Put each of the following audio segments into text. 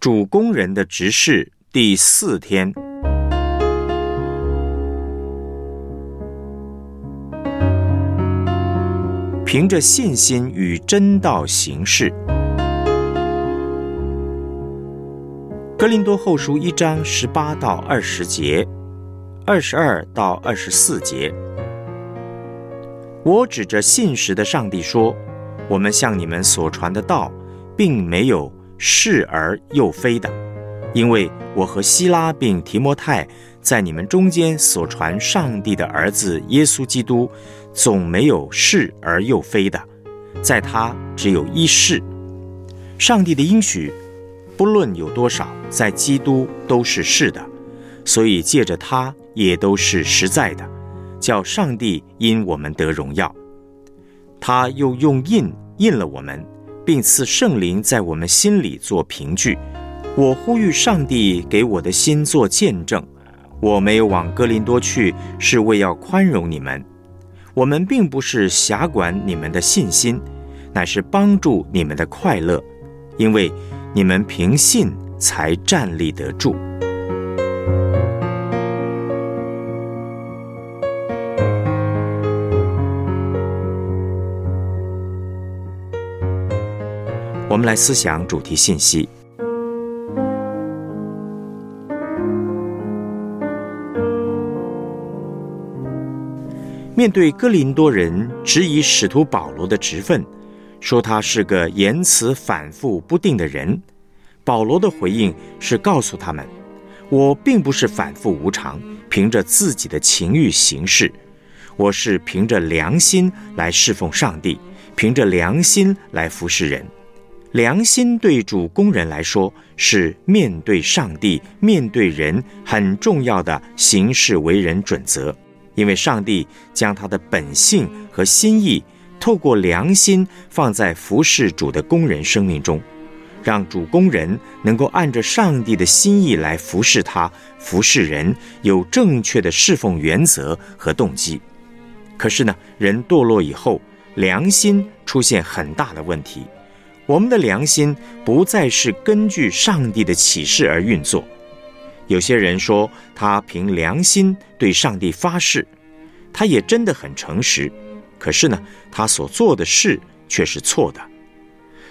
主工人的执事第四天，凭着信心与真道行事。格林多后书一章十八到二十节，二十二到二十四节，我指着信实的上帝说：我们向你们所传的道，并没有是而又非的，因为我和希拉并提摩太在你们中间所传上帝的儿子耶稣基督，总没有是而又非的，在他只有一是，上帝的应许。不论有多少，在基督都是是的，所以借着他也都是实在的，叫上帝因我们得荣耀。他又用印印了我们，并赐圣灵在我们心里做凭据。我呼吁上帝给我的心做见证。我没有往哥林多去，是为要宽容你们。我们并不是辖管你们的信心，乃是帮助你们的快乐，因为。你们凭信才站立得住。我们来思想主题信息。面对哥林多人质疑使徒保罗的职分。说他是个言辞反复不定的人，保罗的回应是告诉他们：“我并不是反复无常，凭着自己的情欲行事，我是凭着良心来侍奉上帝，凭着良心来服侍人。良心对主工人来说是面对上帝、面对人很重要的行事为人准则，因为上帝将他的本性和心意。”透过良心放在服侍主的工人生命中，让主工人能够按着上帝的心意来服侍他、服侍人，有正确的侍奉原则和动机。可是呢，人堕落以后，良心出现很大的问题。我们的良心不再是根据上帝的启示而运作。有些人说他凭良心对上帝发誓，他也真的很诚实。可是呢，他所做的事却是错的。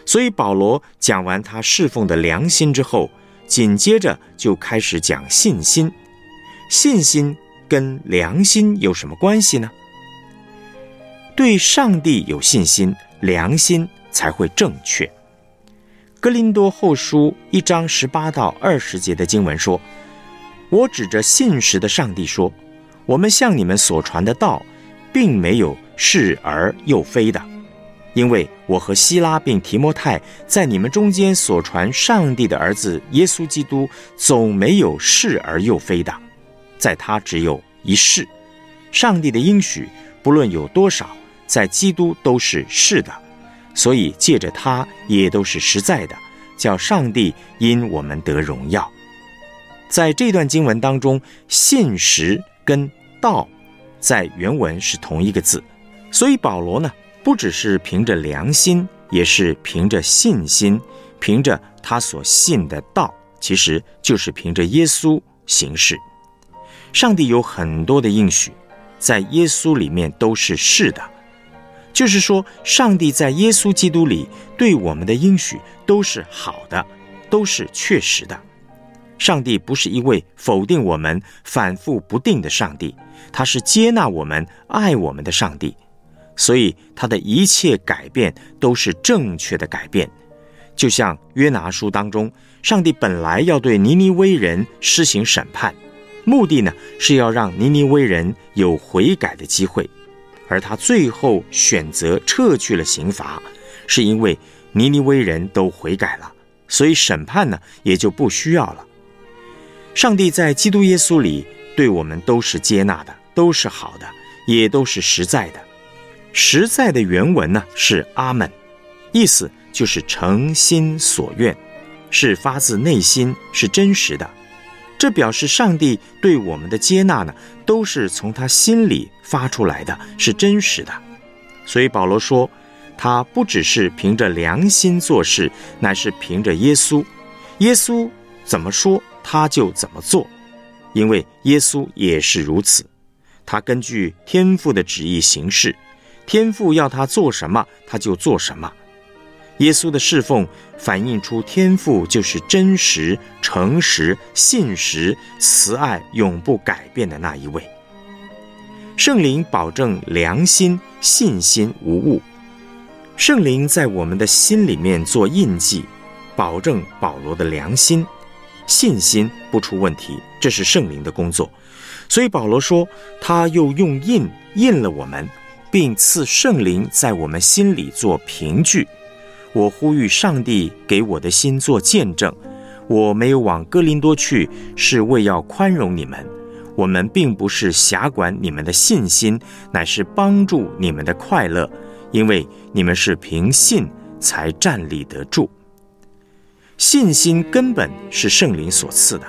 所以保罗讲完他侍奉的良心之后，紧接着就开始讲信心。信心跟良心有什么关系呢？对上帝有信心，良心才会正确。哥林多后书一章十八到二十节的经文说：“我指着信实的上帝说，我们向你们所传的道，并没有。”是而又非的，因为我和希拉并提摩太在你们中间所传上帝的儿子耶稣基督，总没有是而又非的，在他只有一世。上帝的应许不论有多少，在基督都是是的，所以借着他也都是实在的，叫上帝因我们得荣耀。在这段经文当中，信实跟道在原文是同一个字。所以保罗呢，不只是凭着良心，也是凭着信心，凭着他所信的道，其实就是凭着耶稣行事。上帝有很多的应许，在耶稣里面都是是的，就是说，上帝在耶稣基督里对我们的应许都是好的，都是确实的。上帝不是一位否定我们、反复不定的上帝，他是接纳我们、爱我们的上帝。所以他的一切改变都是正确的改变，就像约拿书当中，上帝本来要对尼尼微人施行审判，目的呢是要让尼尼微人有悔改的机会，而他最后选择撤去了刑罚，是因为尼尼微人都悔改了，所以审判呢也就不需要了。上帝在基督耶稣里对我们都是接纳的，都是好的，也都是实在的。实在的原文呢是阿门，意思就是诚心所愿，是发自内心，是真实的。这表示上帝对我们的接纳呢，都是从他心里发出来的，是真实的。所以保罗说，他不只是凭着良心做事，乃是凭着耶稣，耶稣怎么说，他就怎么做，因为耶稣也是如此。他根据天父的旨意行事，天父要他做什么，他就做什么。耶稣的侍奉反映出天父就是真实、诚实、信实、慈爱、永不改变的那一位。圣灵保证良心、信心无误。圣灵在我们的心里面做印记，保证保罗的良心、信心不出问题。这是圣灵的工作。所以保罗说，他又用印印了我们，并赐圣灵在我们心里做凭据。我呼吁上帝给我的心做见证。我没有往哥林多去，是为要宽容你们。我们并不是辖管你们的信心，乃是帮助你们的快乐，因为你们是凭信才站立得住。信心根本是圣灵所赐的，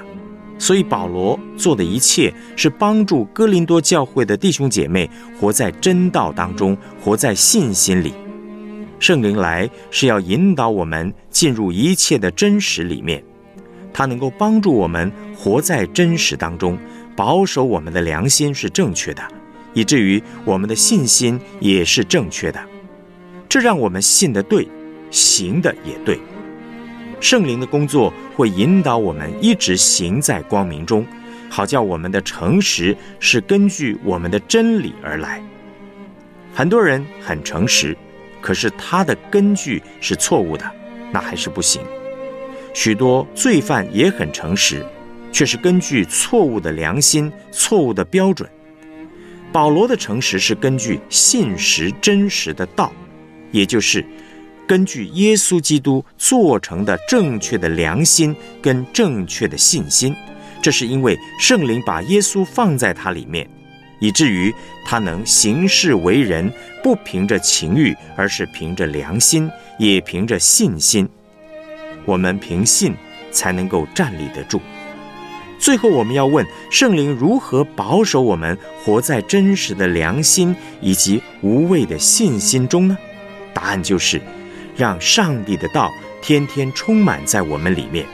所以保罗做的一切是帮助哥林多教会的弟兄姐妹活在真道当中，活在信心里。圣灵来是要引导我们进入一切的真实里面，他能够帮助我们活在真实当中，保守我们的良心是正确的，以至于我们的信心也是正确的。这让我们信的对，行的也对。圣灵的工作会引导我们一直行在光明中，好叫我们的诚实是根据我们的真理而来。很多人很诚实。可是他的根据是错误的，那还是不行。许多罪犯也很诚实，却是根据错误的良心、错误的标准。保罗的诚实是根据信实真实的道，也就是根据耶稣基督做成的正确的良心跟正确的信心。这是因为圣灵把耶稣放在他里面。以至于他能行事为人，不凭着情欲，而是凭着良心，也凭着信心。我们凭信才能够站立得住。最后，我们要问圣灵如何保守我们活在真实的良心以及无畏的信心中呢？答案就是，让上帝的道天天充满在我们里面。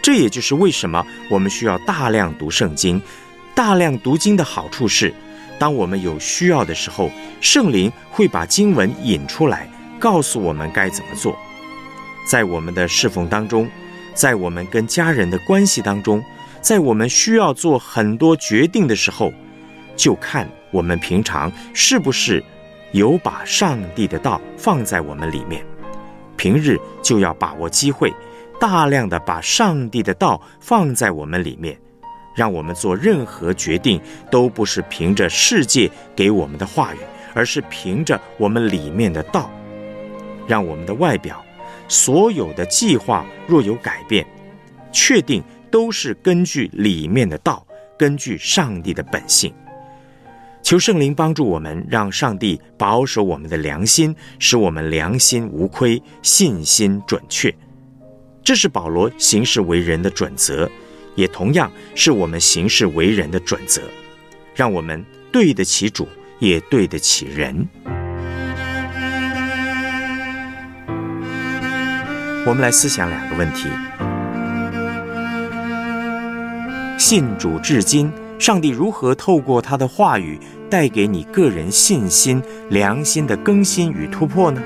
这也就是为什么我们需要大量读圣经。大量读经的好处是，当我们有需要的时候，圣灵会把经文引出来，告诉我们该怎么做。在我们的侍奉当中，在我们跟家人的关系当中，在我们需要做很多决定的时候，就看我们平常是不是有把上帝的道放在我们里面。平日就要把握机会，大量的把上帝的道放在我们里面。让我们做任何决定，都不是凭着世界给我们的话语，而是凭着我们里面的道。让我们的外表，所有的计划若有改变，确定都是根据里面的道，根据上帝的本性。求圣灵帮助我们，让上帝保守我们的良心，使我们良心无亏，信心准确。这是保罗行事为人的准则。也同样是我们行事为人的准则，让我们对得起主，也对得起人。我们来思想两个问题：信主至今，上帝如何透过他的话语带给你个人信心、良心的更新与突破呢？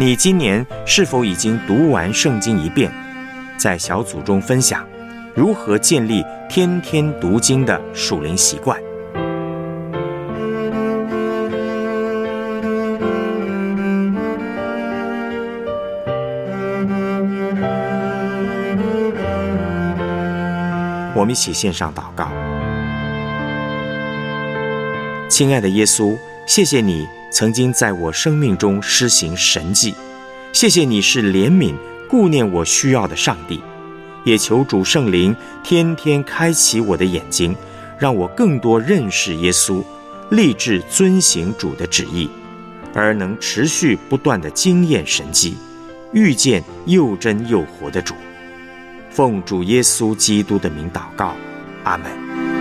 你今年是否已经读完圣经一遍？在小组中分享如何建立天天读经的属灵习惯。我们一起献上祷告，亲爱的耶稣，谢谢你。曾经在我生命中施行神迹，谢谢你是怜悯、顾念我需要的上帝，也求主圣灵天天开启我的眼睛，让我更多认识耶稣，立志遵行主的旨意，而能持续不断的经验神迹，遇见又真又活的主。奉主耶稣基督的名祷告，阿门。